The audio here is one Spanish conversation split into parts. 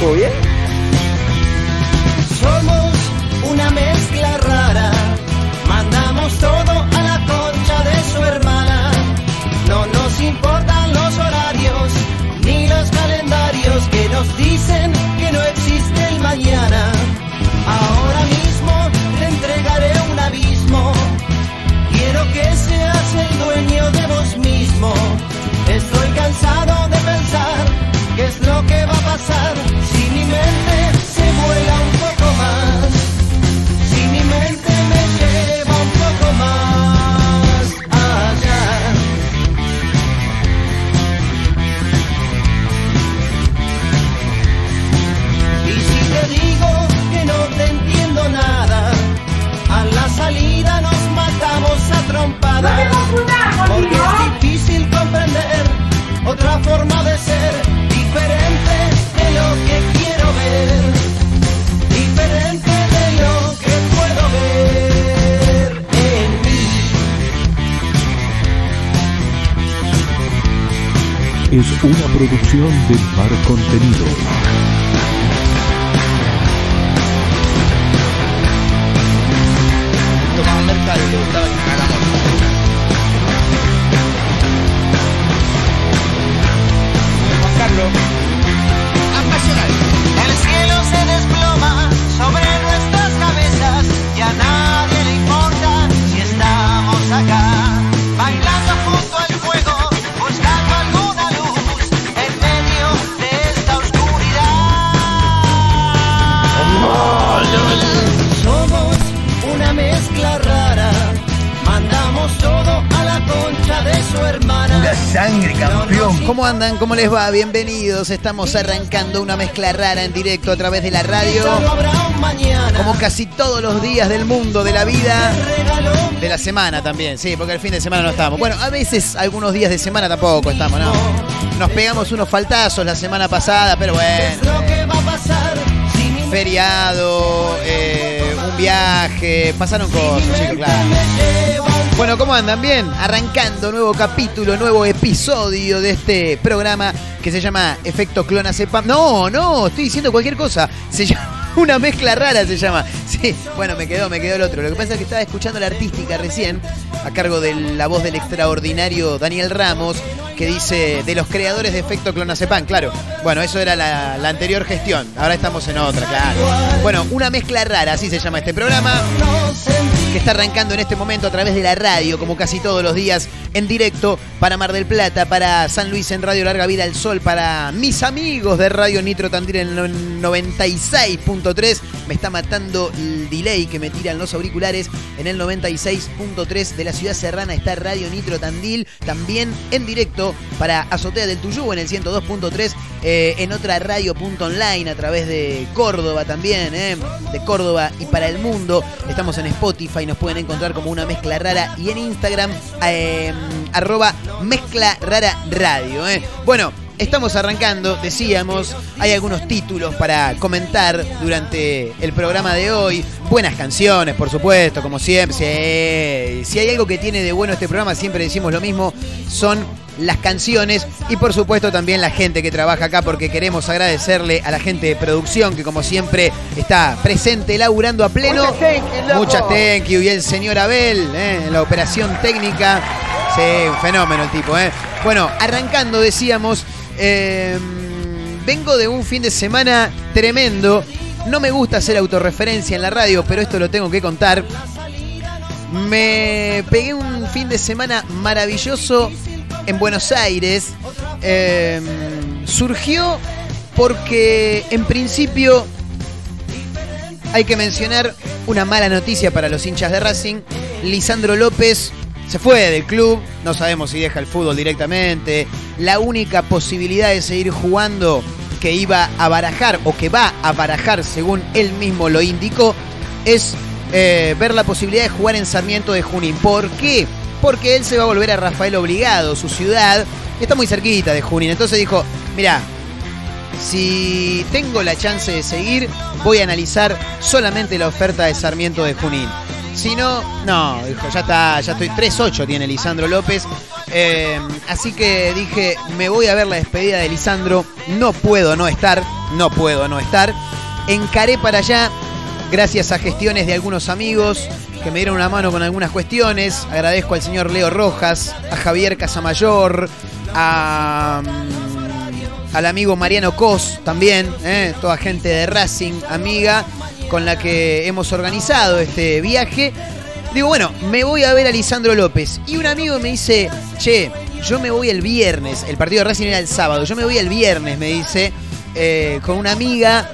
¿todo bien? Somos una mezcla rara, mandamos todo a la concha de su hermana. No nos importan los horarios ni los calendarios que nos dicen que no existe el mañana. Ahora mismo Par Contenido. Andan? ¿Cómo les va? Bienvenidos. Estamos arrancando una mezcla rara en directo a través de la radio. Como casi todos los días del mundo, de la vida, de la semana también, sí, porque el fin de semana no estamos. Bueno, a veces algunos días de semana tampoco estamos, ¿no? Nos pegamos unos faltazos la semana pasada, pero bueno. Feriado, eh, un viaje, pasaron cosas, chicos, claro. Bueno, ¿cómo andan? Bien, arrancando nuevo capítulo, nuevo episodio de este programa que se llama Efecto Clonazepam. No, no, estoy diciendo cualquier cosa. Se llama una mezcla rara se llama. Sí, bueno, me quedó, me quedó el otro. Lo que pasa es que estaba escuchando la artística recién, a cargo de la voz del extraordinario Daniel Ramos, que dice de los creadores de Efecto Clonazepam, claro. Bueno, eso era la, anterior gestión. Ahora estamos en otra, claro. Bueno, una mezcla rara, así se llama este programa que está arrancando en este momento a través de la radio, como casi todos los días, en directo para Mar del Plata, para San Luis en Radio Larga Vida al Sol, para mis amigos de Radio Nitro Tandil en el 96.3. Me está matando el delay que me tiran los auriculares. En el 96.3 de la ciudad serrana está Radio Nitro Tandil, también en directo para Azotea del Tuyú en el 102.3, eh, en otra radio.online a través de Córdoba también, eh, de Córdoba y para el mundo. Estamos en Spotify, nos pueden encontrar como una mezcla rara y en Instagram, eh, arroba mezcla rara radio. eh. Bueno. Estamos arrancando, decíamos, hay algunos títulos para comentar durante el programa de hoy. Buenas canciones, por supuesto, como siempre. Si hay algo que tiene de bueno este programa, siempre decimos lo mismo, son las canciones y por supuesto también la gente que trabaja acá porque queremos agradecerle a la gente de producción que como siempre está presente, laburando a pleno. Muchas thank you, loco. Muchas thank you. Y el señor Abel eh, en la operación técnica. Sí, un fenómeno el tipo. eh. Bueno, arrancando decíamos, eh, vengo de un fin de semana tremendo. No me gusta hacer autorreferencia en la radio, pero esto lo tengo que contar. Me pegué un fin de semana maravilloso en Buenos Aires. Eh, surgió porque en principio hay que mencionar una mala noticia para los hinchas de Racing. Lisandro López se fue del club, no sabemos si deja el fútbol directamente. La única posibilidad de seguir jugando que iba a barajar o que va a barajar, según él mismo lo indicó, es eh, ver la posibilidad de jugar en Sarmiento de Junín. ¿Por qué? Porque él se va a volver a Rafael Obligado, su ciudad, está muy cerquita de Junín. Entonces dijo, mira, si tengo la chance de seguir, voy a analizar solamente la oferta de Sarmiento de Junín. Si no, no, dijo, ya está, ya estoy 3-8 tiene Lisandro López. Eh, así que dije, me voy a ver la despedida de Lisandro. No puedo no estar, no puedo no estar. Encaré para allá, gracias a gestiones de algunos amigos que me dieron una mano con algunas cuestiones. Agradezco al señor Leo Rojas, a Javier Casamayor, a, mm, al amigo Mariano Cos también, eh, toda gente de Racing, amiga con la que hemos organizado este viaje. Digo, bueno, me voy a ver a Lisandro López. Y un amigo me dice, che, yo me voy el viernes. El partido de Racing era el sábado. Yo me voy el viernes, me dice, eh, con una amiga,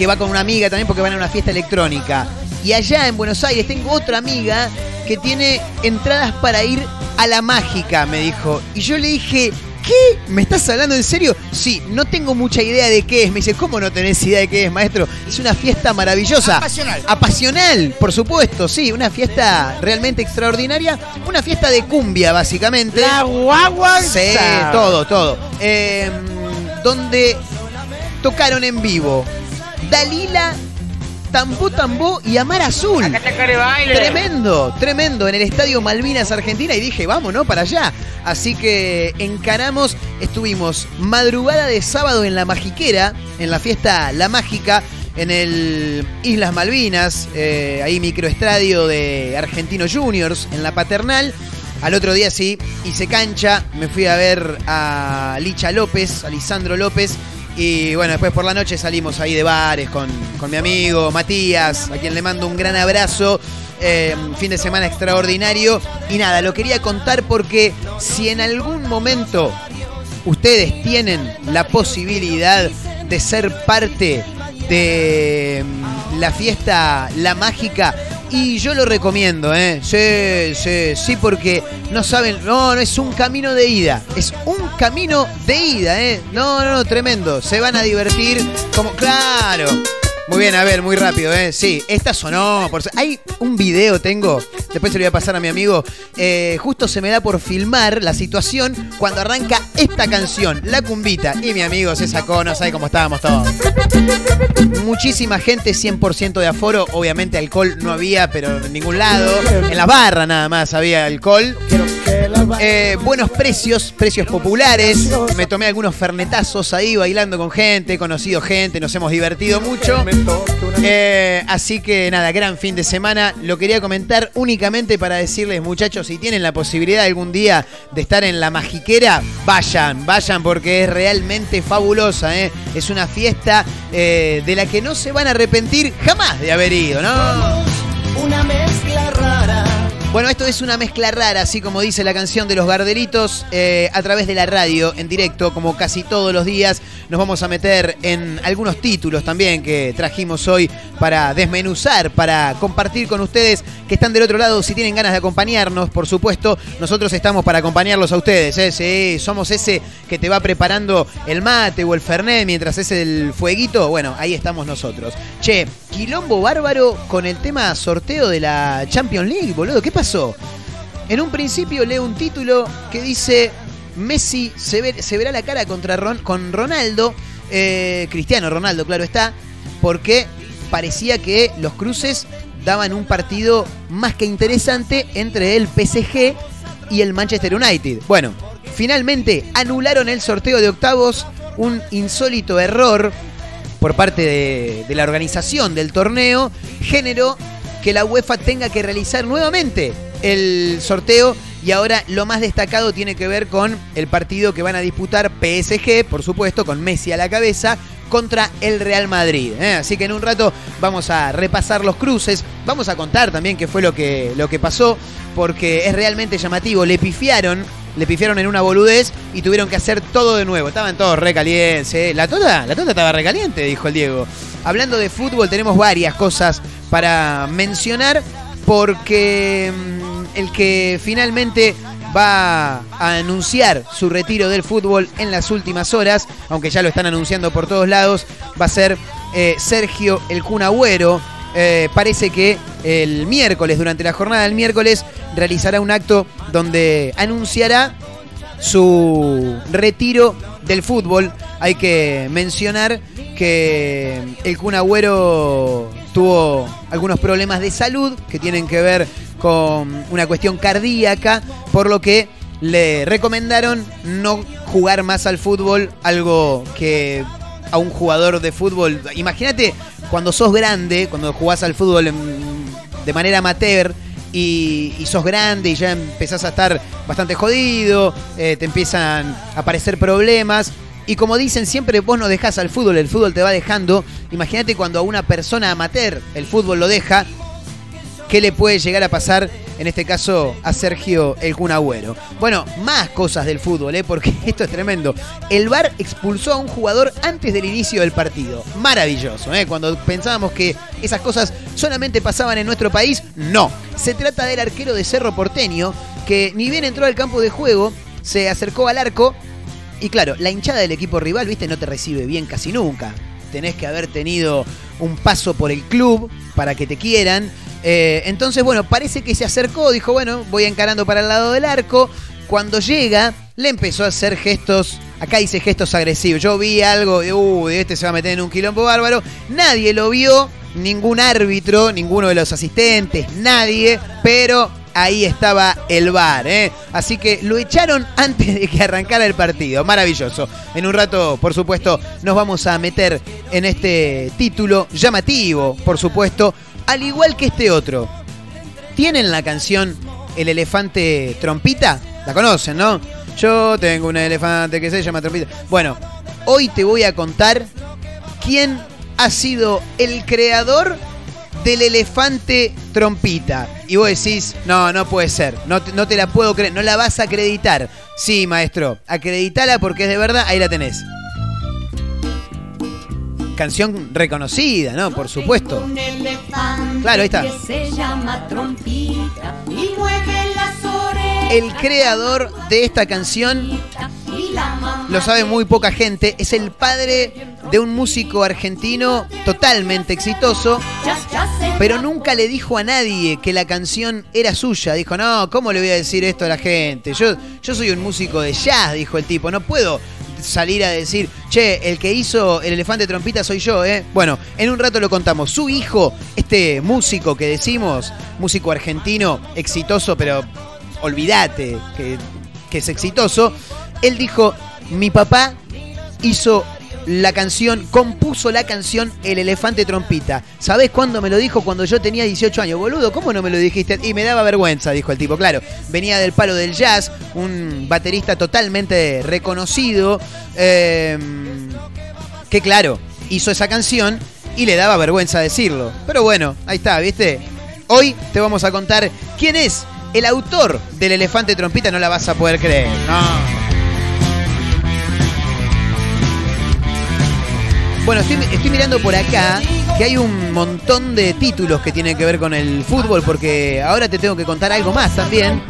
que va con una amiga también porque van a una fiesta electrónica. Y allá en Buenos Aires tengo otra amiga que tiene entradas para ir a la mágica, me dijo. Y yo le dije, ¿qué? ¿Me estás hablando en serio? Sí, no tengo mucha idea de qué es. Me dice, ¿cómo no tenés idea de qué es, maestro? Es una fiesta maravillosa. Apasional. Apasional, por supuesto, sí. Una fiesta realmente extraordinaria. Una fiesta de cumbia, básicamente. La guagua. Sí, todo, todo. Eh, donde tocaron en vivo Dalila, Tambó Tambó y Amar Azul. Tremendo, tremendo, en el Estadio Malvinas Argentina y dije, vamos, ¿no? Para allá. Así que encaramos, estuvimos madrugada de sábado en La Magiquera, en la fiesta La Mágica, en el Islas Malvinas, eh, ahí microestadio de Argentino Juniors, en la Paternal. Al otro día sí, hice cancha, me fui a ver a Licha López, a Lisandro López. Y bueno, después por la noche salimos ahí de bares con, con mi amigo Matías, a quien le mando un gran abrazo. Eh, fin de semana extraordinario. Y nada, lo quería contar porque si en algún momento ustedes tienen la posibilidad de ser parte de mm, la fiesta La Mágica, y yo lo recomiendo, ¿eh? Sí, sí, sí, porque no saben, no, no es un camino de ida, es un camino de ida, ¿eh? No, no, no, tremendo, se van a divertir como, claro. Muy bien, a ver, muy rápido, ¿eh? Sí, esta sonó. Hay un video, tengo, después se lo voy a pasar a mi amigo. eh, justo se me da por filmar la situación cuando arranca esta canción, La Cumbita. Y mi amigo se sacó, no sabe cómo estábamos todos. Muchísima gente, 100% de aforo. Obviamente alcohol no había, pero en ningún lado. En la barra nada más había alcohol. Eh, buenos precios, precios populares. Me tomé algunos fernetazos ahí bailando con gente, he conocido gente, nos hemos divertido mucho. Eh, así que nada, gran fin de semana. Lo quería comentar únicamente para decirles, muchachos, si tienen la posibilidad algún día de estar en la magiquera, vayan, vayan porque es realmente fabulosa. ¿eh? Es una fiesta de la que no se van a arrepentir jamás de haber ido, ¿no? Una. Bueno, esto es una mezcla rara, así como dice la canción de los Garderitos, eh, a través de la radio, en directo, como casi todos los días. Nos vamos a meter en algunos títulos también que trajimos hoy para desmenuzar, para compartir con ustedes que están del otro lado. Si tienen ganas de acompañarnos, por supuesto, nosotros estamos para acompañarlos a ustedes. ¿eh? Somos ese que te va preparando el mate o el fernet mientras es el fueguito. Bueno, ahí estamos nosotros. Che, quilombo bárbaro con el tema sorteo de la Champions League, boludo. ¿Qué pasó? En un principio leo un título que dice Messi se, ve- se verá la cara contra Ron- con Ronaldo, eh, Cristiano Ronaldo, claro está, porque parecía que los cruces daban un partido más que interesante entre el PSG y el Manchester United. Bueno, finalmente anularon el sorteo de octavos, un insólito error por parte de, la organización del torneo generó que la UEFA tenga que realizar nuevamente el sorteo y ahora lo más destacado tiene que ver con el partido que van a disputar PSG, por supuesto, con Messi a la cabeza, contra el Real Madrid. ¿eh? Así que en un rato vamos a repasar los cruces, vamos a contar también qué fue lo que, lo que pasó, porque es realmente llamativo. Le pifiaron, le pifiaron en una boludez y tuvieron que hacer todo de nuevo. Estaban todos recalientes. ¿eh? La tota, la tota estaba recaliente, dijo el Diego. Hablando de fútbol, tenemos varias cosas para mencionar, porque mm, el que finalmente va a anunciar su retiro del fútbol en las últimas horas, aunque ya lo están anunciando por todos lados, va a ser eh, Sergio El Cunagüero. Eh, parece que el miércoles, durante la jornada del miércoles, realizará un acto donde anunciará su retiro del fútbol. Hay que mencionar que el Kun Agüero tuvo algunos problemas de salud que tienen que ver con una cuestión cardíaca, por lo que le recomendaron no jugar más al fútbol, algo que a un jugador de fútbol, imagínate cuando sos grande, cuando jugás al fútbol de manera amateur, y, sos grande y ya empezás a estar bastante jodido, eh, te empiezan a aparecer problemas. Y como dicen, siempre vos no dejás al fútbol, el fútbol te va dejando. Imagínate cuando a una persona amateur el fútbol lo deja, ¿qué le puede llegar a pasar en este caso a Sergio El Kun Bueno, más cosas del fútbol, ¿eh? porque esto es tremendo. El VAR expulsó a un jugador antes del inicio del partido. Maravilloso, ¿eh? cuando pensábamos que esas cosas solamente pasaban en nuestro país, no. Se trata del arquero de Cerro Porteño, que ni bien entró al campo de juego, se acercó al arco y claro, la hinchada del equipo rival, viste, no te recibe bien casi nunca. Tenés que haber tenido un paso por el club para que te quieran. Eh, entonces, bueno, parece que se acercó, dijo, bueno, voy encarando para el lado del arco. Cuando llega, le empezó a hacer gestos, acá dice gestos agresivos. Yo vi algo de, uh, este se va a meter en un quilombo bárbaro. Nadie lo vio, ningún árbitro, ninguno de los asistentes, nadie, pero ahí estaba el bar, ¿eh? Así que lo echaron antes de que arrancara el partido. Maravilloso. En un rato, por supuesto, nos vamos a meter en este título llamativo, por supuesto, al igual que este otro. ¿Tienen la canción El elefante trompita? La conocen, ¿no? Yo tengo un elefante que se llama trompita. Bueno, hoy te voy a contar quién ha sido el creador del elefante trompita. Y vos decís, no, no puede ser, no, no te la puedo creer, no la vas a acreditar. Sí, maestro, acreditala porque es de verdad, ahí la tenés canción reconocida, ¿no? Por supuesto. Claro, ahí está. El creador de esta canción lo sabe muy poca gente, es el padre de un músico argentino totalmente exitoso, pero nunca le dijo a nadie que la canción era suya. Dijo, no, ¿cómo le voy a decir esto a la gente? Yo, yo soy un músico de jazz, dijo el tipo, no puedo salir a decir, che, el que hizo el elefante trompita soy yo, ¿eh? Bueno, en un rato lo contamos. Su hijo, este músico que decimos, músico argentino, exitoso, pero olvídate que, que es exitoso, él dijo, mi papá hizo la canción, compuso la canción El Elefante Trompita. ¿Sabés cuándo me lo dijo? Cuando yo tenía 18 años. Boludo, ¿cómo no me lo dijiste? Y me daba vergüenza, dijo el tipo. Claro, venía del palo del jazz, un baterista totalmente reconocido, em, que claro, hizo esa canción y le daba vergüenza decirlo. Pero bueno, ahí está, ¿viste? Hoy te vamos a contar quién es el autor del Elefante Trompita, no la vas a poder creer. No. Bueno, estoy, mirando por acá que hay un montón de títulos que tienen que ver con el fútbol, porque ahora te tengo que contar algo más también.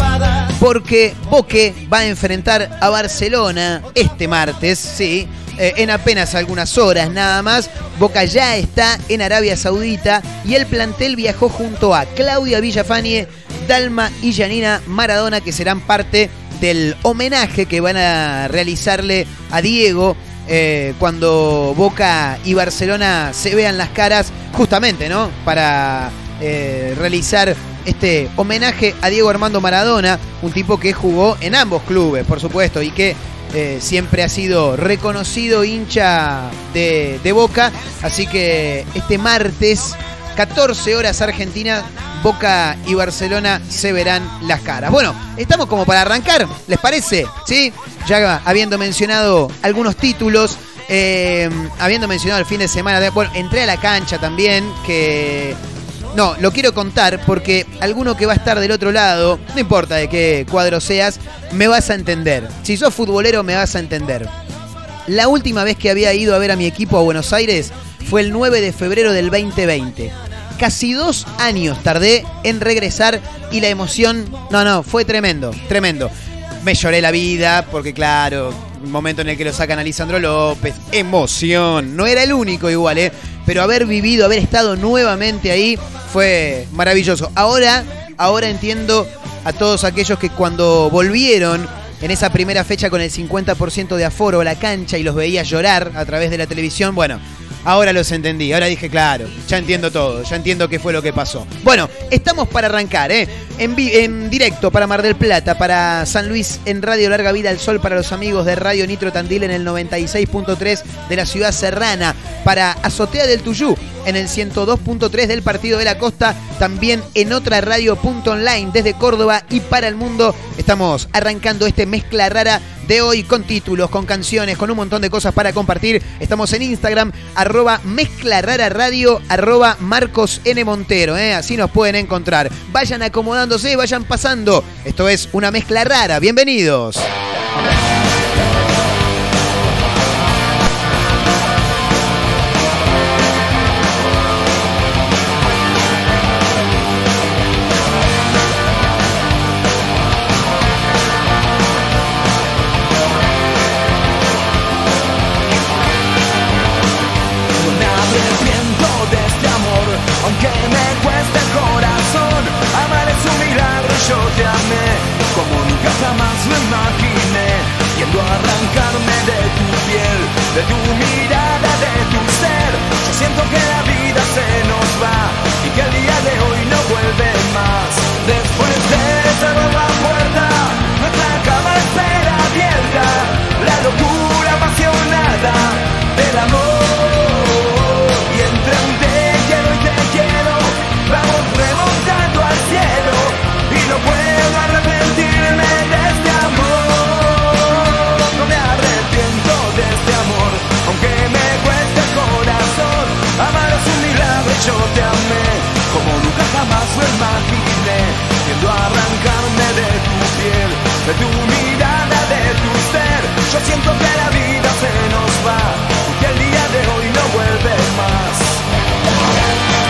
Porque Boque va a enfrentar a Barcelona este martes, sí, eh, en apenas algunas horas nada más. Boca ya está en Arabia Saudita y el plantel viajó junto a Claudia Villafanie, Dalma y Janina Maradona, que serán parte del homenaje que van a realizarle a Diego eh, cuando Boca y Barcelona se vean las caras, justamente, ¿no? Para eh, realizar este homenaje a Diego Armando Maradona, un tipo que jugó en ambos clubes, por supuesto, y que eh, siempre ha sido reconocido hincha de, de Boca. Así que este martes 14 horas Argentina, Boca y Barcelona se verán las caras. Bueno, estamos como para arrancar, ¿les parece? ¿Sí? Ya habiendo mencionado algunos títulos, eh, habiendo mencionado el fin de semana, de, bueno, entré a la cancha también, que... No, lo quiero contar porque alguno que va a estar del otro lado, no importa de qué cuadro seas, me vas a entender. Si sos futbolero, me vas a entender. La última vez que había ido a ver a mi equipo a Buenos Aires fue el 9 de febrero del 2020 casi dos años tardé en regresar y la emoción, no, no, fue tremendo, tremendo. Me lloré la vida porque claro, momento en el que lo sacan a Lisandro López, emoción, no era el único igual, ¿eh? pero haber vivido, haber estado nuevamente ahí fue maravilloso. Ahora, ahora entiendo a todos aquellos que cuando volvieron en esa primera fecha con el 50% de aforo a la cancha y los veía llorar a través de la televisión, bueno, Ahora los entendí, ahora dije, claro, ya entiendo todo, ya entiendo qué fue lo que pasó. Bueno, estamos para arrancar, ¿eh? En, en directo para Mar del Plata, para San Luis, en Radio Larga Vida al Sol, para los amigos de Radio Nitro Tandil en el 96.3 de la ciudad serrana, para Azotea del Tuyú en el 102.3 del Partido de la Costa, también en otra radio punto online desde Córdoba y para el mundo. Estamos arrancando este mezcla rara de hoy con títulos, con canciones, con un montón de cosas para compartir. Estamos en Instagram, arroba mezcla rara radio, arroba Marcos N. Montero, ¿eh? así nos pueden encontrar. Vayan acomodándose, vayan pasando. Esto es una mezcla rara. Bienvenidos. paso imagine Tiendo a arrancarme de tu piel De tu mirada, de tu ser. Yo siento que la vida se nos va Y que el día de hoy no vuelve más.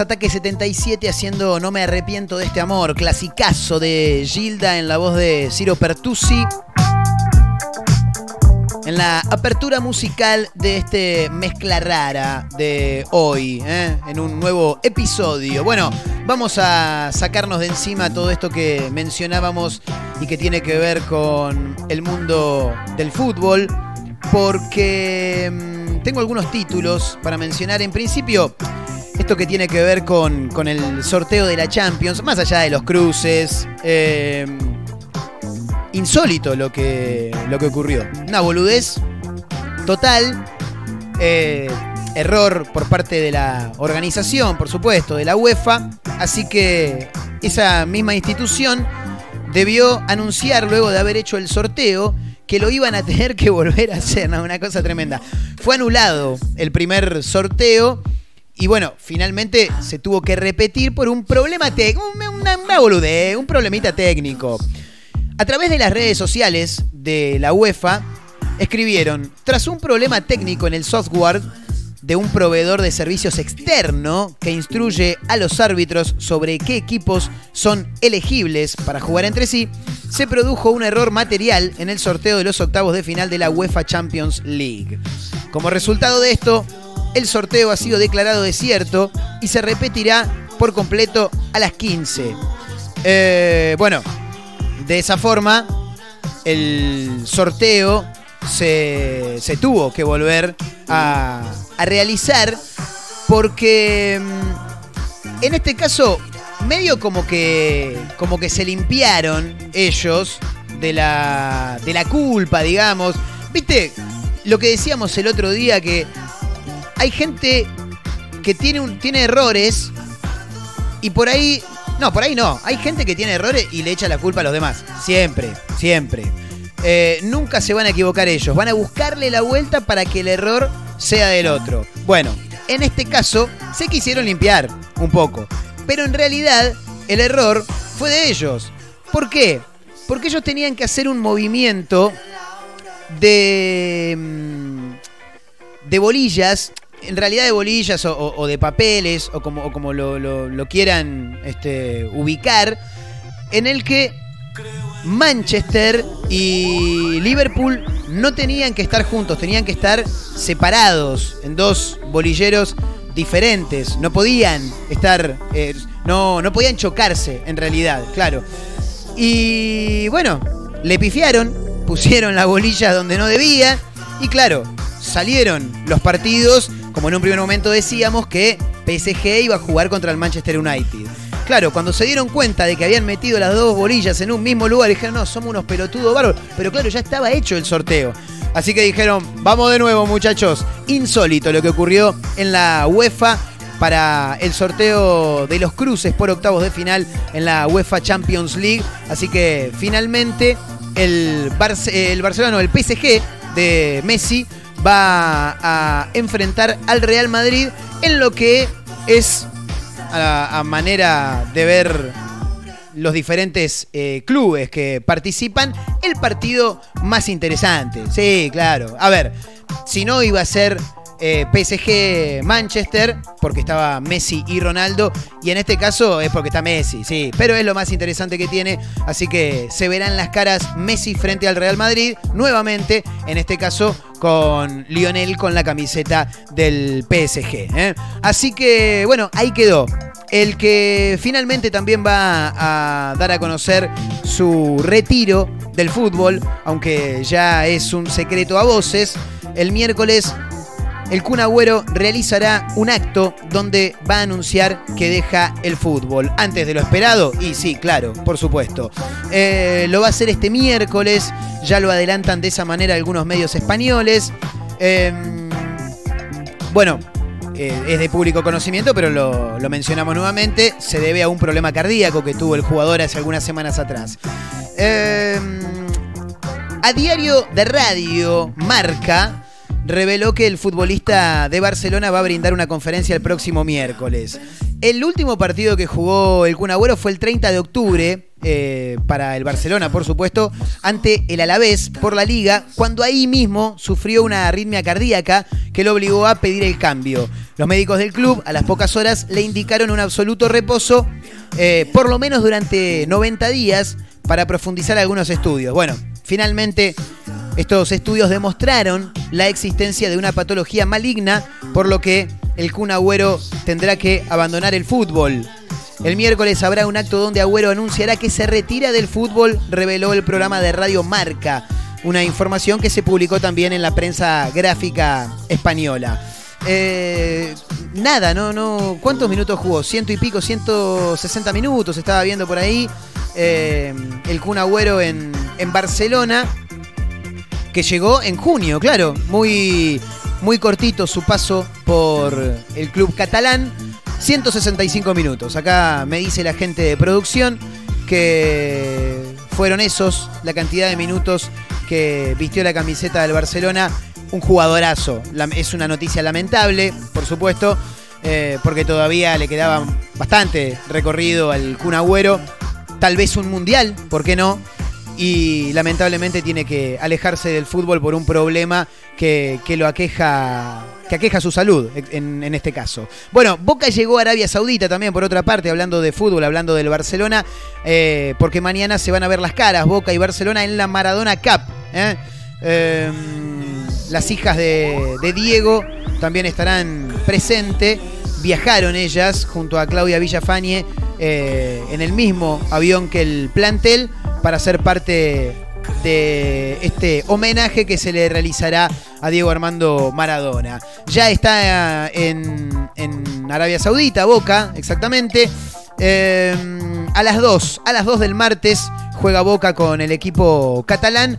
Ataques 77 haciendo No me arrepiento de este amor, clasicazo de Gilda en la voz de Ciro Pertusi. En la apertura musical de este mezcla rara de hoy, ¿eh? en un nuevo episodio. Bueno, vamos a sacarnos de encima todo esto que mencionábamos y que tiene que ver con el mundo del fútbol, porque mm, tengo algunos títulos para mencionar. En principio, esto que tiene que ver con, con el sorteo de la Champions, más allá de los cruces. eh, insólito lo que, lo que ocurrió. Una boludez total. eh, error por parte de la organización, por supuesto, de la UEFA. Así que esa misma institución debió anunciar luego de haber hecho el sorteo que lo iban a tener que volver a hacer, una cosa tremenda. Fue anulado el primer sorteo y bueno, finalmente se tuvo que repetir por un problema técnico, una, una un problemita técnico. A través de las redes sociales de la UEFA escribieron, tras un problema técnico en el software de un proveedor de servicios externo que instruye a los árbitros sobre qué equipos son elegibles para jugar entre sí, se produjo un error material en el sorteo de los octavos de final de la UEFA Champions League. Como resultado de esto, el sorteo ha sido declarado desierto y se repetirá por completo a las 15. Eh, bueno, de esa forma, el sorteo se, tuvo que volver a, a realizar porque mm, en este caso medio como que como que se limpiaron ellos de la de la culpa, digamos. ¿Viste lo que decíamos el otro día que hay gente que tiene tiene errores y por ahí no, por ahí no. Hay gente que tiene errores y le echa la culpa a los demás. Siempre, siempre. Eh, nunca se van a equivocar ellos. Van a buscarle la vuelta para que el error sea del otro. Bueno, en este caso se quisieron limpiar un poco. Pero en realidad el error fue de ellos. ¿Por qué? Porque ellos tenían que hacer un movimiento de, mm, de bolillas en realidad de bolillas o, de papeles o como, como lo quieran este, ubicar, en el que Manchester y Liverpool no tenían que estar juntos, tenían que estar separados en dos bolilleros diferentes, no podían estar, eh, no, no podían chocarse en realidad, claro. Y bueno, le pifiaron, pusieron la bolilla donde no debía y claro, salieron los partidos, como en un primer momento decíamos que PSG iba a jugar contra el Manchester United. Claro, cuando se dieron cuenta de que habían metido las dos bolillas en un mismo lugar, dijeron, no, somos unos pelotudos bárbaros. Pero claro, ya estaba hecho el sorteo. Así que dijeron, vamos de nuevo muchachos. Insólito lo que ocurrió en la UEFA para el sorteo de los cruces por octavos de final en la UEFA Champions League. Así que finalmente el, Barce- el Barcelona, el PSG de Messi va a enfrentar al Real Madrid en lo que es a, manera de ver los diferentes eh, clubes que participan, el partido más interesante. Sí, claro. A ver, si no iba a ser eh, PSG Manchester, porque estaba Messi y Ronaldo, y en este caso es porque está Messi, sí, pero es lo más interesante que tiene, así que se verán las caras Messi frente al Real Madrid, nuevamente, en este caso con Lionel con la camiseta del PSG. ¿eh? Así que, bueno, ahí quedó. El que finalmente también va a dar a conocer su retiro del fútbol, aunque ya es un secreto a voces, el miércoles el Kun realizará un acto donde va a anunciar que deja el fútbol. Antes de lo esperado, y sí, claro, por supuesto. Eh, lo va a hacer este miércoles, ya lo adelantan de esa manera algunos medios españoles. Em, bueno, eh, es de público conocimiento, pero lo, lo, mencionamos nuevamente, se debe a un problema cardíaco que tuvo el jugador hace algunas semanas atrás. Em, a diario de radio, Marca reveló que el futbolista de Barcelona va a brindar una conferencia el próximo miércoles. El último partido que jugó el Kun fue el 30 de octubre, eh, para el Barcelona, por supuesto, ante el Alavés por la liga, cuando ahí mismo sufrió una arritmia cardíaca que lo obligó a pedir el cambio. Los médicos del club, a las pocas horas, le indicaron un absoluto reposo, eh, por lo menos durante 90 días, para profundizar algunos estudios. Bueno, finalmente estos estudios demostraron la existencia de una patología maligna, por lo que el Kun Agüero tendrá que abandonar el fútbol. El miércoles habrá un acto donde Agüero anunciará que se retira del fútbol, reveló el programa de Radio Marca, una información que se publicó también en la prensa gráfica española. Eh, nada, no, no. ¿Cuántos minutos jugó? Ciento y pico, 160 minutos, estaba viendo por ahí. Eh, el Kun Agüero en, en Barcelona que llegó en junio, claro, muy, muy cortito su paso por el club catalán, 165 minutos. Acá me dice la gente de producción que fueron esos la cantidad de minutos que vistió la camiseta del Barcelona. Un jugadorazo. Es una noticia lamentable, por supuesto, eh, porque todavía le quedaba bastante recorrido al Kun Agüero. Tal vez un mundial, ¿por qué no? Y lamentablemente tiene que alejarse del fútbol por un problema que, lo aqueja que aqueja su salud en, este caso. Bueno, Boca llegó a Arabia Saudita también, por otra parte, hablando de fútbol, hablando del Barcelona, eh, porque mañana se van a ver las caras, Boca y Barcelona, en la Maradona Cup. ¿eh? Em, las hijas de, Diego también estarán presentes. Viajaron ellas junto a Claudia Villafañe eh, en el mismo avión que el plantel para ser parte de este homenaje que se le realizará a Diego Armando Maradona. Ya está en, Arabia Saudita, Boca, exactamente. Eh, a las 2, a las 2 del martes juega Boca con el equipo catalán.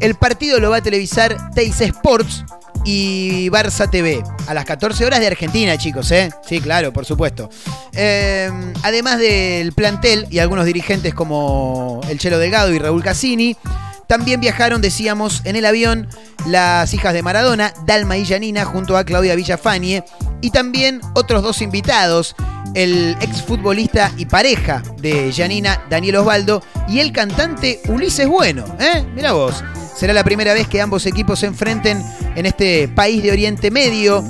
El partido lo va a televisar Teis Sports y Barça TV. A las 14 horas de Argentina, chicos, ¿eh? Sí, claro, por supuesto. Em, además del plantel y algunos dirigentes como el Chelo Delgado y Raúl Cassini, también viajaron, decíamos, en el avión las hijas de Maradona, Dalma y Janina, junto a Claudia Villafañe, y también otros dos invitados, el exfutbolista y pareja de Janina, Daniel Osvaldo, y el cantante Ulises Bueno, ¿eh? Mira vos. Será la primera vez que ambos equipos se enfrenten en este país de Oriente Medio,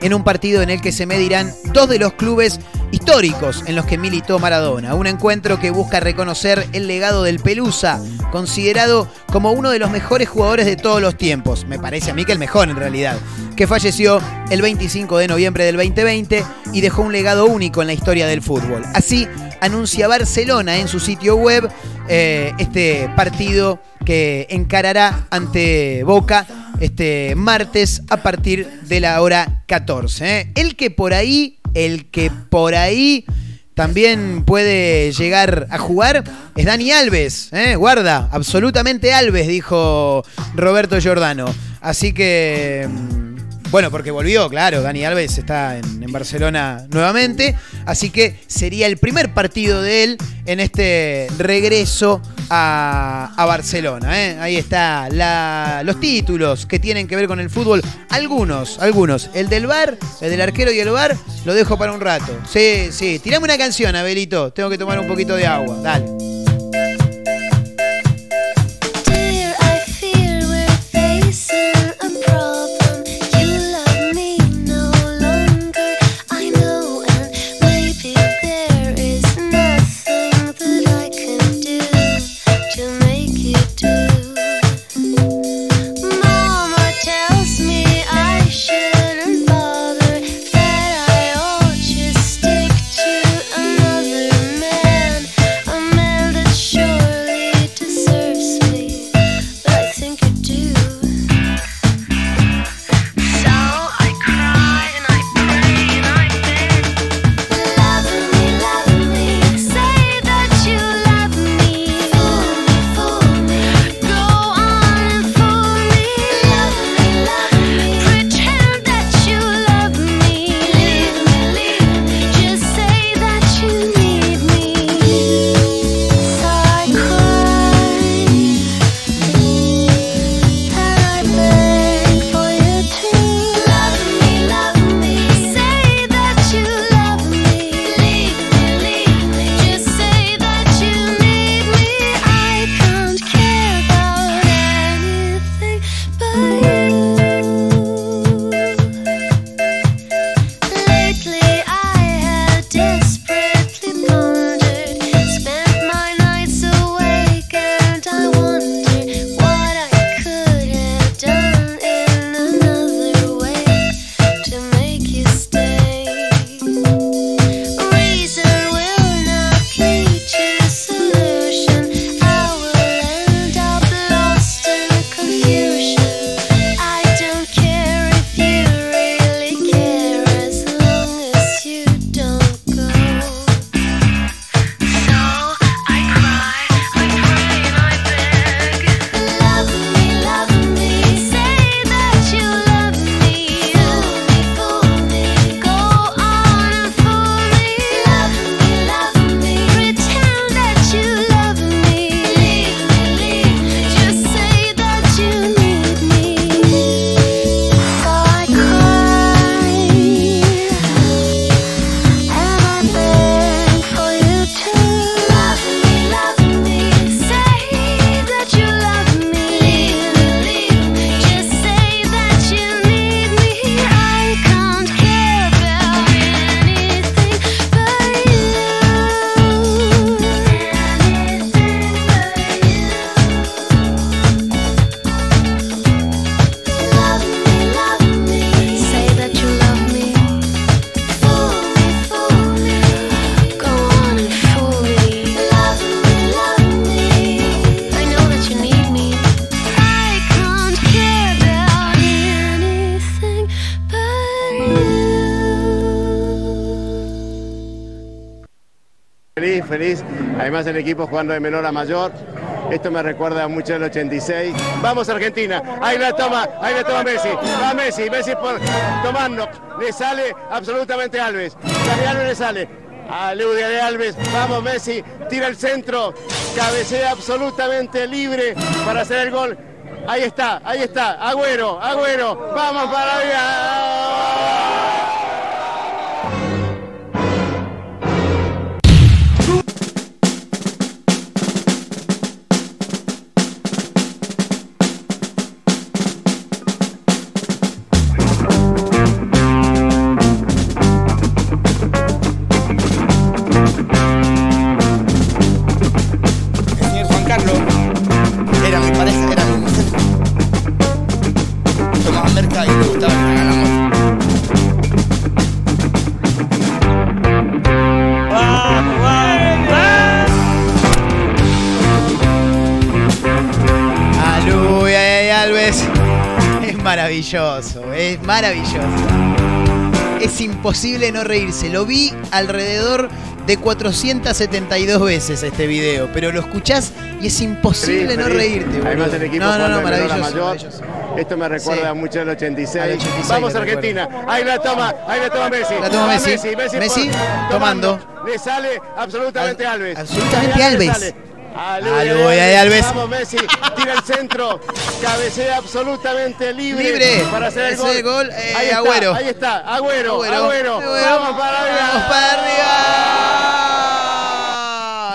en un partido en el que se medirán dos de los clubes históricos en los que militó Maradona. Un encuentro que busca reconocer el legado del Pelusa, considerado como uno de los mejores jugadores de todos los tiempos. Me parece a mí que el mejor en realidad. Que falleció el 25 de noviembre del 2020 y dejó un legado único en la historia del fútbol. Así anuncia Barcelona en su sitio web eh, este partido que encarará ante Boca este martes a partir de la hora 14. ¿eh? El que por ahí, el que por ahí también puede llegar a jugar es Dani Alves. ¿eh? Guarda, absolutamente Alves, dijo Roberto Giordano. Así que... Bueno, porque volvió, claro, Dani Alves está en, Barcelona nuevamente, así que sería el primer partido de él en este regreso a, Barcelona. ¿eh? Ahí está los títulos que tienen que ver con el fútbol, algunos, algunos. El del bar, el del arquero y el bar, lo dejo para un rato. Sí, sí, tirame una canción, Abelito, tengo que tomar un poquito de agua, dale. Además el equipo jugando de menor a mayor. Esto me recuerda mucho del 86. Vamos Argentina. Ahí la toma, ahí la toma Messi. Va Messi, Messi por, tomando. Le sale absolutamente Alves. Alves le sale. A Leudia de Alves. Vamos Messi. Tira el centro. Cabecea absolutamente libre para hacer el gol. Ahí está, ahí está. Agüero, Agüero. Vamos para allá. Merca y amor. Aluy, ay, ay, Alves. Es maravilloso, es maravilloso. Es imposible no reírse. Lo vi alrededor de 472 veces este video, pero lo escuchás y es imposible no reírte. boludo. Además el equipo no, no, no, maravilloso, mayor. maravilloso. Esto me recuerda Sí. mucho del 86. Al 86 Vamos Argentina. Ahí la toma, ahí la toma Messi. La toma Va Messi. Messi por- tomando. Le sale absolutamente Al- Alves. absolutamente Alves. Sale. Alves, Alves, ahí Alves. Vamos Messi. Tira el centro. Cabecea absolutamente libre. Libre. Para hacer el gol. gol, eh, ahí está, Agüero. Ahí está. Agüero. Agüero, Agüero. Agüero. Vamos para arriba. Vamos para arriba.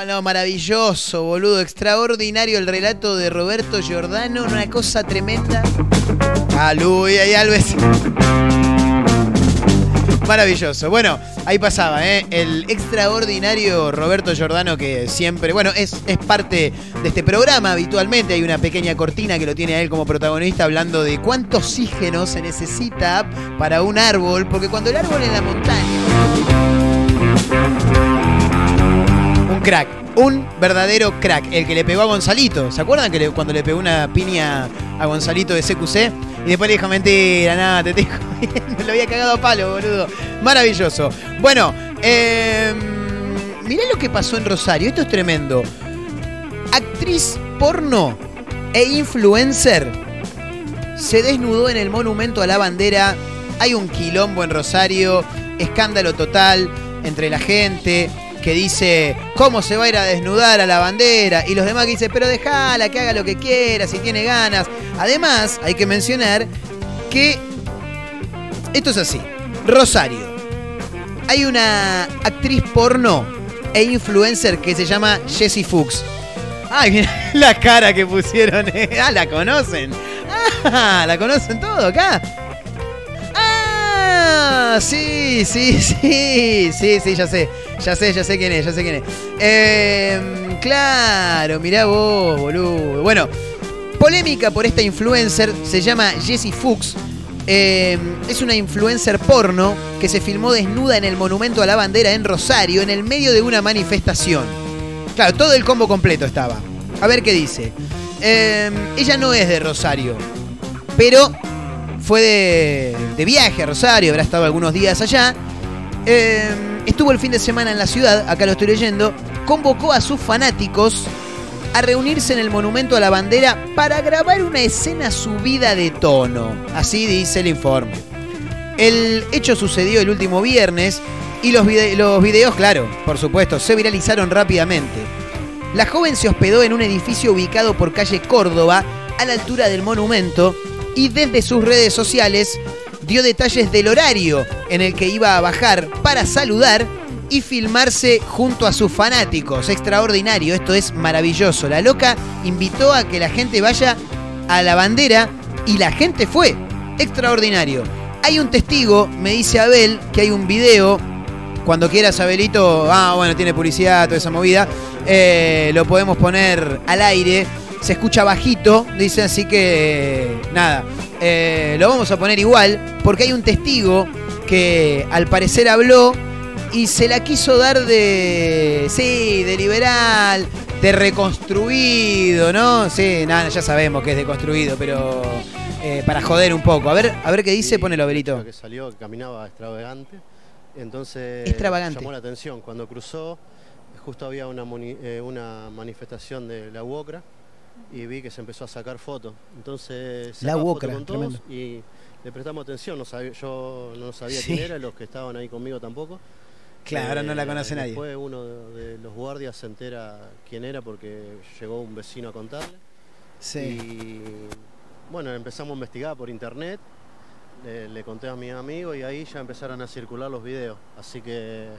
No, maravilloso, boludo. Extraordinario el relato de Roberto Giordano. Una cosa tremenda. Aluy, ahí Alves. Maravilloso. Bueno, ahí pasaba, ¿eh? El extraordinario Roberto Giordano que siempre, bueno, es, es parte de este programa habitualmente. Hay una pequeña cortina que lo tiene él como protagonista hablando de cuánto oxígeno se necesita para un árbol, porque cuando el árbol en la montaña... Crack, un verdadero crack, el que le pegó a Gonzalito. ¿Se acuerdan que cuando le pegó una piña a Gonzalito de CQC? Y después le dijo, mentira, nada, te jodiendo, lo había cagado a palo, boludo. Maravilloso. Bueno, eh, mirá lo que pasó en Rosario, esto es tremendo. Actriz porno e influencer se desnudó en el monumento a la bandera. Hay un quilombo en Rosario, escándalo total entre la gente que dice, ¿cómo se va a ir a desnudar a la bandera? Y los demás que dicen, pero déjala, que haga lo que quiera, si tiene ganas. Además, hay que mencionar que esto es así. Rosario. Hay una actriz porno e influencer que se llama Jessie Fuchs. Ay, mira la cara que pusieron. eh. Ah, la conocen. Ah, la conocen todo acá. Ah, sí, sí, sí, sí, sí, ya sé, ya sé, ya sé quién es, ya sé quién es. Eh, claro, mirá vos, boludo. Bueno, polémica por esta influencer, se llama Jessie Fuchs. Eh, es una influencer porno que se filmó desnuda en el monumento a la bandera en Rosario en el medio de una manifestación. Claro, todo el combo completo estaba. A ver qué dice. Eh, ella no es de Rosario, pero fue de, de viaje a Rosario, habrá estado algunos días allá. Eh, estuvo el fin de semana en la ciudad, acá lo estoy leyendo. Convocó a sus fanáticos a reunirse en el monumento a la bandera para grabar una escena subida de tono. Así dice el informe. El hecho sucedió el último viernes y los, los videos, claro, por supuesto, se viralizaron rápidamente. La joven se hospedó en un edificio ubicado por calle Córdoba, a la altura del monumento, y desde sus redes sociales dio detalles del horario en el que iba a bajar para saludar y filmarse junto a sus fanáticos. Extraordinario, esto es maravilloso. La loca invitó a que la gente vaya a la bandera y la gente fue. Extraordinario. Hay un testigo, me dice Abel, que hay un video. Cuando quieras, Abelito, ah, bueno, tiene publicidad, toda esa movida. eh, lo podemos poner al aire. Se escucha bajito, dice, así que nada. eh, lo vamos a poner igual, porque hay un testigo que al parecer habló y se la quiso dar de. Sí, de liberal, de reconstruido, ¿no? Sí, nada, ya sabemos que es deconstruido, pero. eh, para joder un poco. A ver, a ver qué dice, ponelo, Abelito. que salió, que caminaba extravagante. Entonces Extravagante. llamó la atención. Cuando cruzó, justo había una, eh, una manifestación de la UOCRA y vi que se empezó a sacar fotos. Entonces, La UOCRA, con todos y le prestamos atención. No sabía, yo no sabía Sí. quién era, los que estaban ahí conmigo tampoco. Claro, ahora no la Eh, conoce nadie. Después uno de, los guardias se entera quién era porque llegó un vecino a contarle. Sí. Y bueno, empezamos a investigar por internet, le, le conté a mi amigo y ahí ya empezaron a circular los videos. Así que,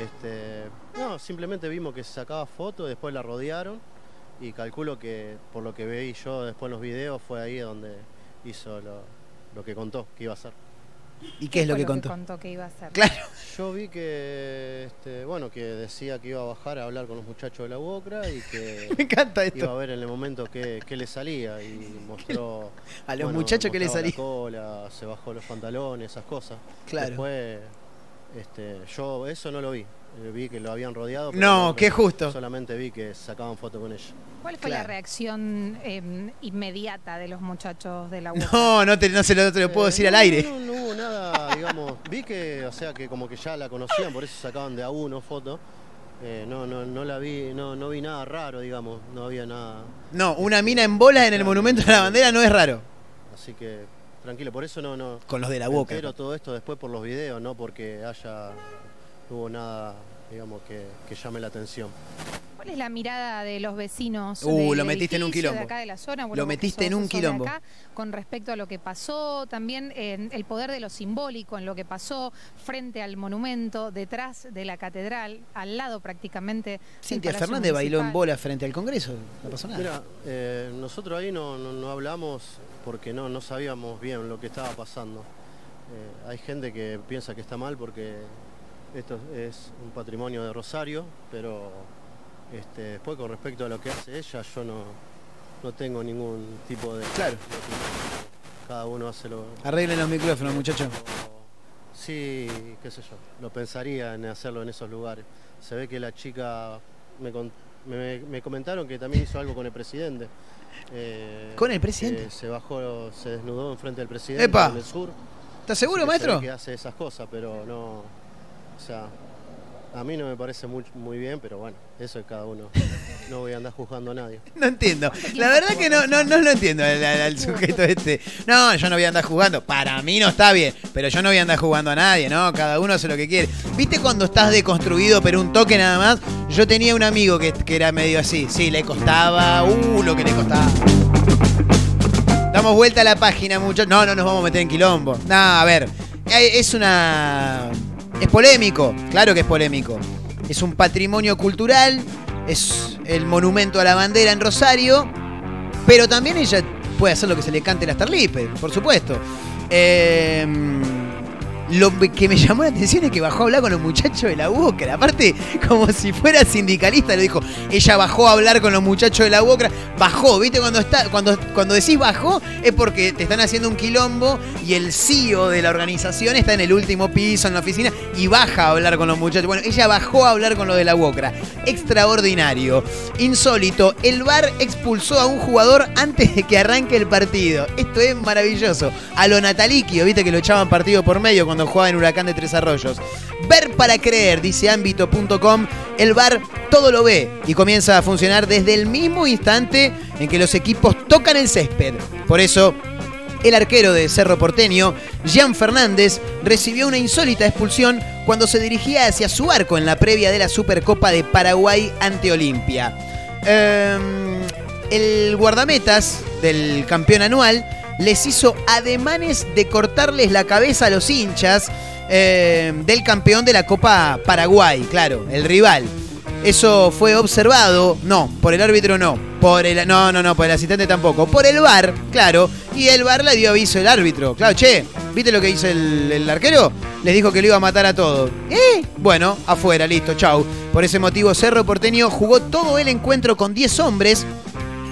este, no, simplemente vimos que se sacaba fotos, después la rodearon y calculo que por lo que veí yo después en los videos fue ahí donde hizo lo, lo que contó que iba a hacer. ¿Y qué es lo que contó? contó que iba a hacer? Claro. Yo vi que, este, bueno, que decía que iba a bajar a hablar con los muchachos de la UOCRA y que Me encanta iba a esto. ver en el momento qué, qué le salía y mostró A los bueno, muchachos que le mostraba la salía. cola, se bajó los pantalones, esas cosas. Claro. Después, este, yo eso no lo vi. Eh, Vi que lo habían rodeado. pero No, qué justo. Solamente vi que sacaban foto con ella. ¿Cuál fue la reacción eh, inmediata de los muchachos de la? No, no, te, no se lo, no te lo puedo Eh, decir no, al aire. No, no hubo nada, digamos. Vi que, o sea, que como que ya la conocían, por eso sacaban de a uno fotos. Eh, no, no, no la vi, no, no vi nada raro, digamos. No había nada. No, una mina en bola en el monumento de la bandera no es raro. Así que, tranquilo, por eso no, no. Con los de la boca. entero todo esto después por los videos, no porque haya, no hubo nada, digamos, que, que llame la atención. ¿Cuál es la mirada de los vecinos? Uh, lo metiste en un quilombo. De acá de la zona? Lo metiste sos- en un quilombo. acá, con respecto a lo que pasó, también eh, el poder de lo simbólico en lo que pasó frente al monumento, detrás de la catedral, al lado prácticamente. Cintia Fernández bailó en bola frente al Congreso. No pasó nada. Mira, eh, nosotros ahí no, no, no hablamos porque no, no sabíamos bien lo que estaba pasando. Eh, hay gente que piensa que está mal porque esto es un patrimonio de Rosario, pero este, después con respecto a lo que hace ella, yo no, no tengo ningún tipo de... Claro. Cada uno hace lo... Arreglen los micrófonos, muchachos. Sí, qué sé yo, lo pensaría en hacerlo en esos lugares. Se ve que la chica, me, con- me- me comentaron que también hizo algo con el presidente. Eh, ¿Con el presidente? que se bajó, se desnudó enfrente del presidente ¡Epa! en el sur. ¿Estás seguro, Así que se ve maestro? Que hace esas cosas, pero no, o sea, a mí no me parece muy, muy bien, pero bueno, eso es cada uno. No voy a andar juzgando a nadie. No entiendo. La verdad que no, no, no lo entiendo al, sujeto este. No, yo no voy a andar jugando. Para mí no está bien, pero yo no voy a andar jugando a nadie, ¿no? Cada uno hace lo que quiere. ¿Viste cuando estás deconstruido, pero un toque nada más? Yo tenía un amigo que, que era medio así. Sí, le costaba. Uh, lo que le costaba. Damos vuelta a la página, muchachos. No, no nos vamos a meter en quilombo. No, a ver. eh, Es una. Es polémico. Claro que es polémico. Es un patrimonio cultural. Es el monumento a la bandera en Rosario. Pero también ella puede hacer lo que se le cante las tarlipes, por supuesto. Eh, lo que me llamó la atención es que bajó a hablar con los muchachos de la UOCRA. Aparte, como si fuera sindicalista, lo dijo. Ella bajó a hablar con los muchachos de la UOCRA. Bajó, ¿viste? Cuando, está, cuando, cuando decís bajó, es porque te están haciendo un quilombo y el CEO de la organización está en el último piso, en la oficina, y baja a hablar con los muchachos. Bueno, ella bajó a hablar con los de la UOCRA. Extraordinario. Insólito. El VAR expulsó a un jugador antes de que arranque el partido. Esto es maravilloso. A lo Nataliquio, viste que lo echaban partido por medio cuando jugaba en Huracán de Tres Arroyos. Ver para creer, dice ámbito.com. El VAR todo lo ve y comienza a funcionar desde el mismo instante en que los equipos tocan el césped. Por eso, el arquero de Cerro Porteño, Jean Fernández, recibió una insólita expulsión cuando se dirigía hacia su arco en la previa de la Supercopa de Paraguay ante Olimpia. Ehm, el guardametas del campeón anual les hizo ademanes de cortarles la cabeza a los hinchas eh, del campeón de la Copa Paraguay, claro, el rival. Eso fue observado, no, por el árbitro no, por el no, no, no, por el asistente tampoco, por el VAR, claro, y el VAR le dio aviso el árbitro. Claro, che, ¿viste lo que hizo el, arquero? Les dijo que lo iba a matar a todos. ¿Eh? Bueno, afuera, listo, chau. Por ese motivo Cerro Porteño jugó todo el encuentro con 10 hombres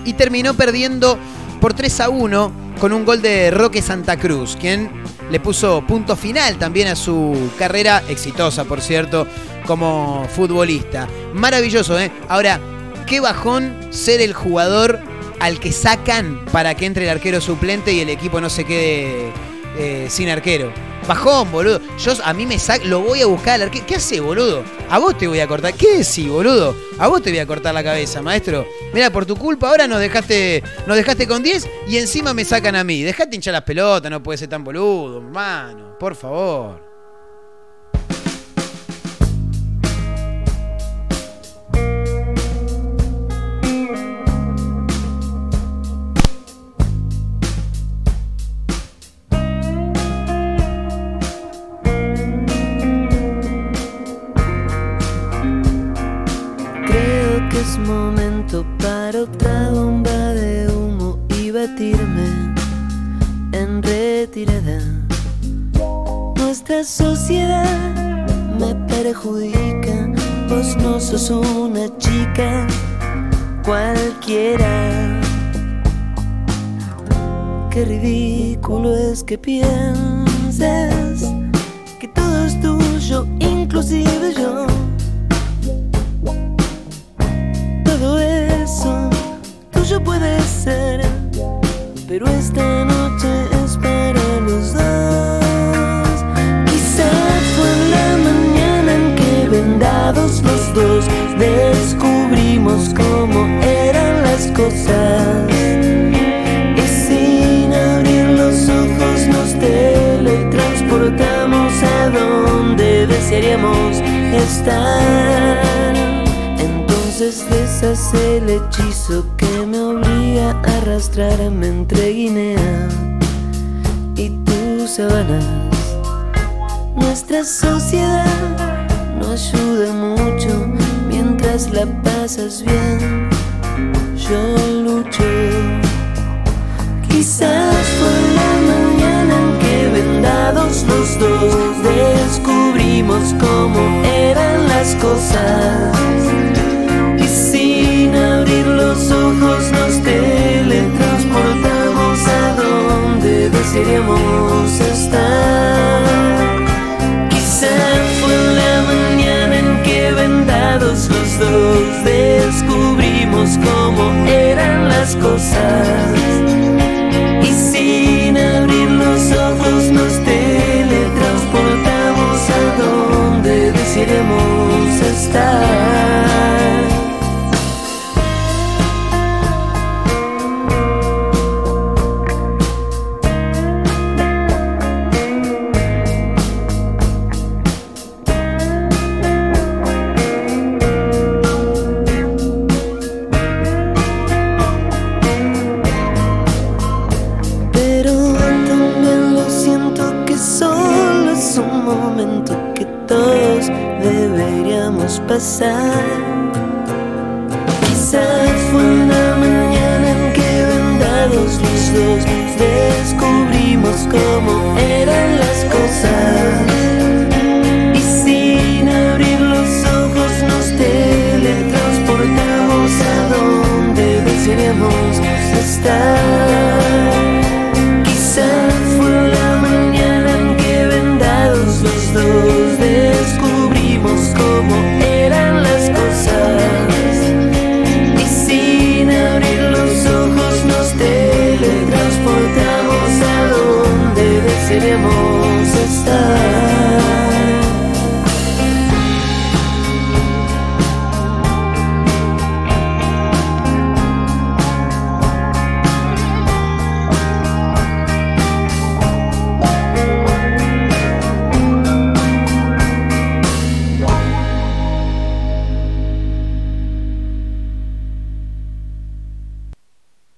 y terminó perdiendo por 3 a 1 con un gol de Roque Santa Cruz, quien le puso punto final también a su carrera, exitosa por cierto, como futbolista. Maravilloso, ¿eh? Ahora, qué bajón ser el jugador al que sacan para que entre el arquero suplente y el equipo no se quede eh, sin arquero. Bajón, boludo. Yo a mí me sac, lo voy a buscar al arquero. ¿Qué hace, boludo? A vos te voy a cortar. ¿Qué decís, boludo? A vos te voy a cortar la cabeza, maestro. Mira, por tu culpa ahora nos dejaste, nos dejaste con 10 y encima me sacan a mí. Dejate hinchar las pelotas, no puede ser tan boludo, hermano. Por favor. Momento para otra bomba de humo y batirme en retirada. Nuestra sociedad me perjudica, vos no sos una chica cualquiera. Qué ridículo es que pienses que todo es tuyo, inclusive yo. Puede ser, pero esta noche es para los dos. Quizás fue en la mañana en que vendados los dos descubrimos cómo eran las cosas. Y sin abrir los ojos nos teletransportamos a donde desearíamos estar. Entonces deshace el hechizo que me obliga a arrastrarme entre Guinea y tus sabanas. Nuestra sociedad no ayuda mucho mientras la pasas bien. Yo lucho. Quizás fue la mañana en que vendados los dos descubrimos cómo eran las cosas. Abrir los ojos nos teletransportamos a donde desearíamos estar.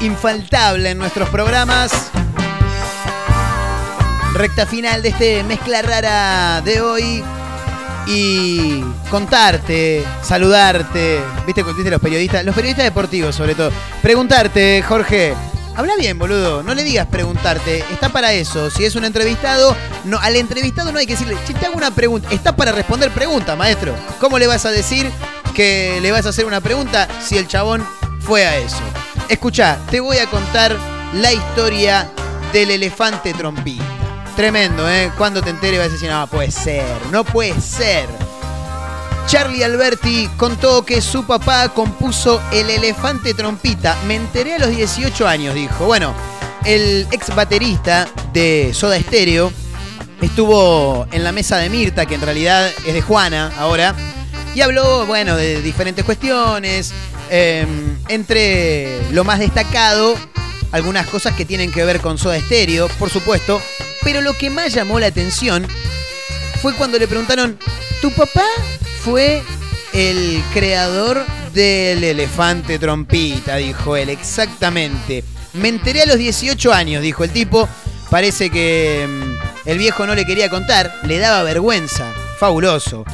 Infaltable en nuestros programas. Recta final de este mezcla rara de hoy. Y contarte, saludarte, viste, viste los periodistas, los periodistas deportivos sobre todo. Preguntarte, Jorge, habla bien, boludo, no le digas preguntarte, está para eso. Si es un entrevistado, no, al entrevistado no hay que decirle, si te hago una pregunta, está para responder preguntas, maestro. ¿Cómo le vas a decir que le vas a hacer una pregunta si el chabón fue a eso? Escucha, te voy a contar la historia del elefante trompista. Tremendo, ¿eh? Cuando te entere vas a decir, no, puede ser, no puede ser. Charlie Alberti contó que su papá compuso el elefante trompita. Me enteré a los 18 años, dijo. Bueno, el ex baterista de Soda Stereo estuvo en la mesa de Mirta, que en realidad es de Juana ahora, y habló, bueno, de diferentes cuestiones. eh, entre lo más destacado, algunas cosas que tienen que ver con Soda Stereo, por supuesto. Pero lo que más llamó la atención fue cuando le preguntaron, ¿tu papá fue el creador del elefante trompita? Dijo él, exactamente. Me enteré a los 18 años, dijo el tipo. Parece que mm, el viejo no le quería contar, le daba vergüenza. Fabuloso.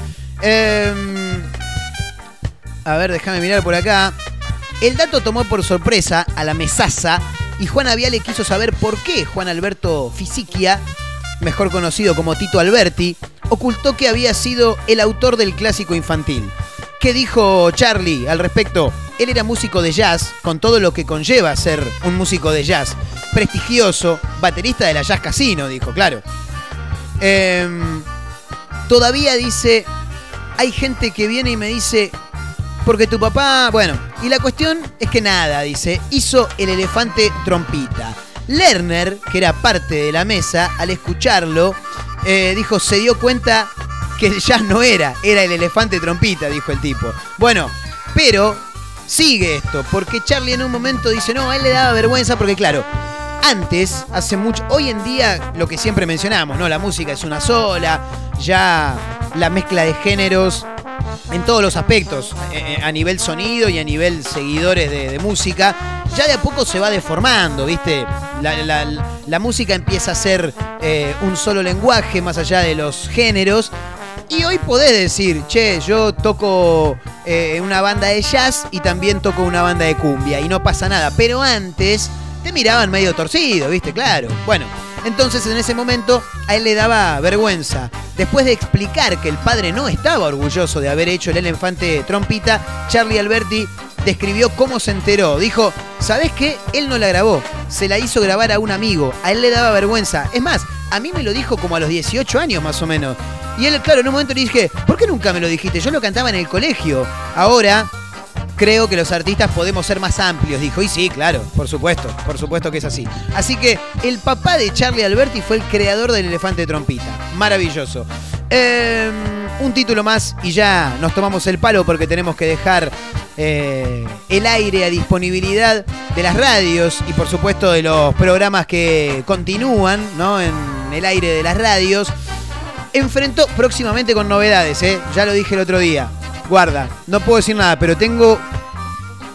Em, a ver, déjame mirar por acá. El dato tomó por sorpresa a la mesaza y Juan Viale quiso saber por qué Juan Alberto Fisichia, mejor conocido como Tito Alberti, ocultó que había sido el autor del clásico infantil. ¿Qué dijo Charlie al respecto? Él era músico de jazz, con todo lo que conlleva ser un músico de jazz. Prestigioso, baterista de la Jazz Casino, dijo, claro. Em, todavía dice, hay gente que viene y me dice, porque tu papá, bueno, y la cuestión es que nada, dice, hizo el elefante trompita. Lerner, que era parte de la mesa, al escucharlo, eh, dijo, se dio cuenta que jazz no era, era el elefante trompita, dijo el tipo. Bueno, pero sigue esto, porque Charlie en un momento dice, no, a él le daba vergüenza porque claro, antes, hace mucho, hoy en día lo que siempre mencionamos, ¿no? La música es una sola, ya la mezcla de géneros en todos los aspectos, eh, a nivel sonido y a nivel seguidores de, música, ya de a poco se va deformando, ¿viste? La, música empieza a ser eh, un solo lenguaje más allá de los géneros. Y hoy podés decir, che, yo toco eh, una banda de jazz y también toco una banda de cumbia y no pasa nada. Pero antes te miraban medio torcido, ¿viste? Claro. Bueno, entonces en ese momento a él le daba vergüenza. Después de explicar que el padre no estaba orgulloso de haber hecho el elefante trompita, Charlie Alberti describió cómo se enteró. Dijo, ¿sabés qué? Él no la grabó, se la hizo grabar a un amigo. A él le daba vergüenza. Es más, a mí me lo dijo como a los 18 años más o menos. Y él, claro, en un momento le dije, ¿por qué nunca me lo dijiste? Yo lo cantaba en el colegio. Ahora, creo que los artistas podemos ser más amplios, dijo. Y sí, claro, por supuesto, por supuesto que es así. Así que el papá de Charlie Alberti fue el creador del elefante trompita. Maravilloso. Eh, un título más y ya nos tomamos el palo porque tenemos que dejar eh, el aire a disponibilidad de las radios y por supuesto de los programas que continúan ¿no? en el aire de las radios. Enfrentó próximamente con novedades, ¿eh? ya lo dije el otro día. Guarda, no puedo decir nada, pero tengo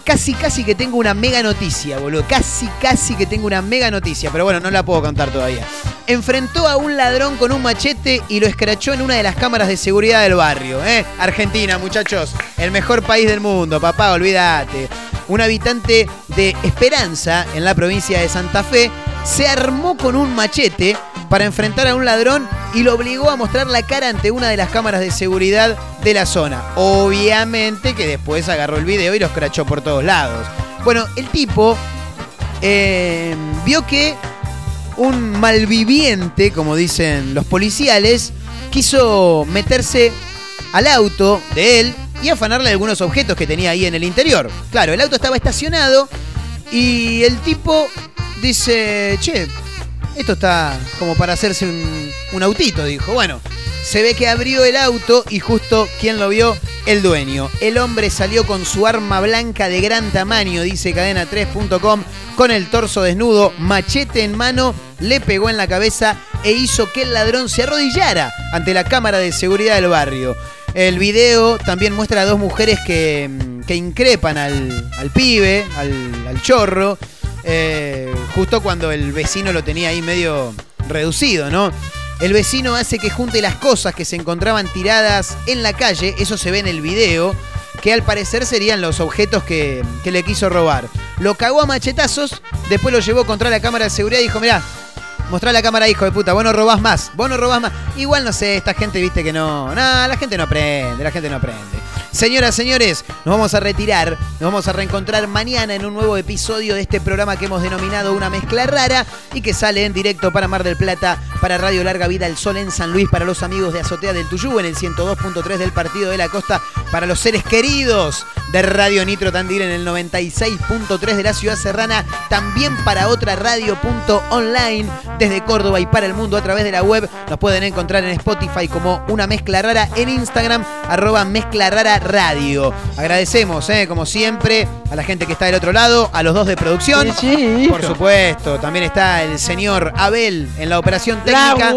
casi, casi que tengo una mega noticia, boludo. Casi, casi que tengo una mega noticia, pero bueno, no la puedo contar todavía. Enfrentó a un ladrón con un machete y lo escrachó en una de las cámaras de seguridad del barrio, ¿eh? Argentina, muchachos, el mejor país del mundo, papá, olvídate. Un habitante de Esperanza, en la provincia de Santa Fe, se armó con un machete para enfrentar a un ladrón y lo obligó a mostrar la cara ante una de las cámaras de seguridad de la zona. Obviamente que después agarró el video y lo escrachó por todos lados. Bueno, el tipo eh, vio que un malviviente, como dicen los policiales, quiso meterse al auto de él y afanarle algunos objetos que tenía ahí en el interior. Claro, el auto estaba estacionado y el tipo dice, che, esto está como para hacerse un, un autito, dijo. Bueno, se ve que abrió el auto y justo, ¿quién lo vio? El dueño. El hombre salió con su arma blanca de gran tamaño, dice cadena3.com, con el torso desnudo, machete en mano, le pegó en la cabeza e hizo que el ladrón se arrodillara ante la cámara de seguridad del barrio. El video también muestra a dos mujeres que, que increpan al, al pibe, al, al chorro, eh, justo cuando el vecino lo tenía ahí medio reducido, ¿no? El vecino hace que junte las cosas que se encontraban tiradas en la calle, eso se ve en el video, que al parecer serían los objetos que, que le quiso robar. Lo cagó a machetazos, después lo llevó contra la cámara de seguridad y dijo, mirá, mostrá la cámara, hijo de puta, vos no robás más, vos no robás más. Igual no sé, esta gente viste que no... No, la gente no aprende, la gente no aprende. Señoras, señores, nos vamos a retirar, nos vamos a reencontrar mañana en un nuevo episodio de este programa que hemos denominado Una Mezcla Rara y que sale en directo para Mar del Plata, para Radio Larga Vida El Sol en San Luis, para los amigos de Azotea del Tuyú en el 102.3 del Partido de la Costa, para los seres queridos de Radio Nitro Tandil en el 96.3 de la Ciudad Serrana, también para otra radio.online desde Córdoba y para el mundo a través de la web. Nos pueden encontrar en Spotify como Una Mezcla Rara, en Instagram, arroba Mezcla Rara Radio. Agradecemos, eh, como siempre, a la gente que está del otro lado, a los dos de producción. Por supuesto, también está el señor Abel en la operación técnica.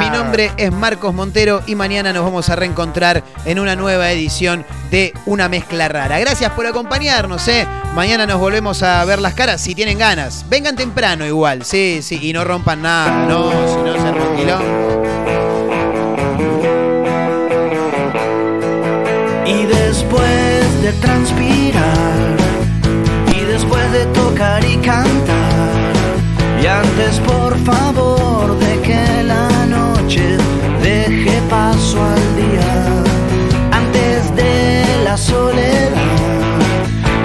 Mi nombre es Marcos Montero y mañana nos vamos a reencontrar en una nueva edición de Una Mezcla Rara. Gracias por acompañarnos, eh. Mañana nos volvemos a ver las caras si tienen ganas. Vengan temprano igual, sí, sí, y no rompan nada, no, si no se quilombo. Y después de transpirar, y después de tocar y cantar, y antes por favor de que la noche deje paso al día, soledad,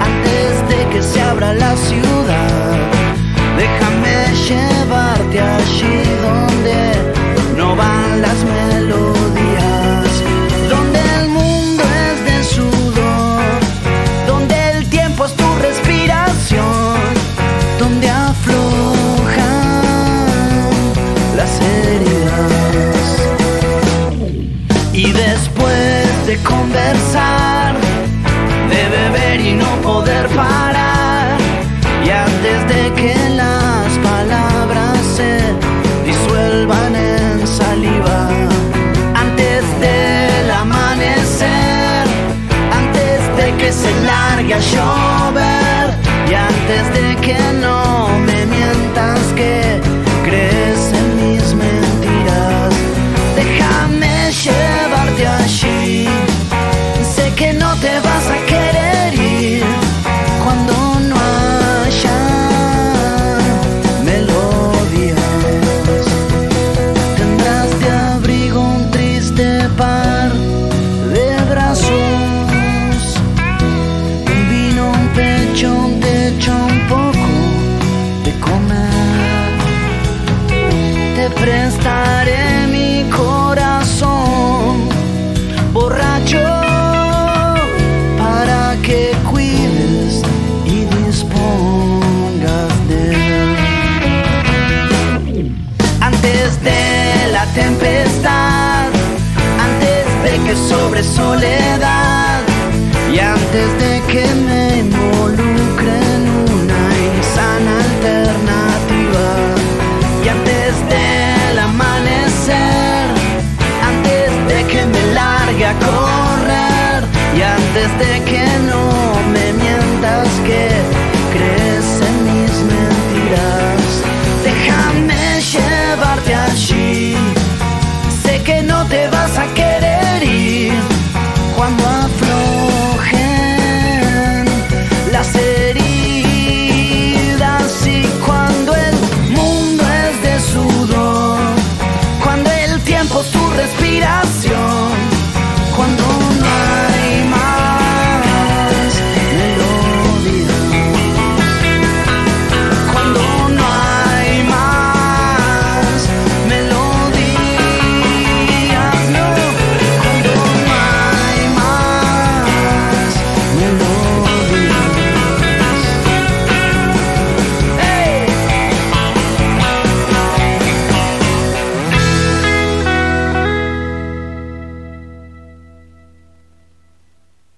antes de que se abra la ciudad, déjame llevarte allí donde no van las melodías, donde el mundo es de sudor, donde el tiempo es tu respiración, donde aflojan las heridas. Y después de conversar, y no poder parar, y antes de que las palabras se disuelvan en saliva, antes del amanecer, antes de que se largue a llover, y antes de que no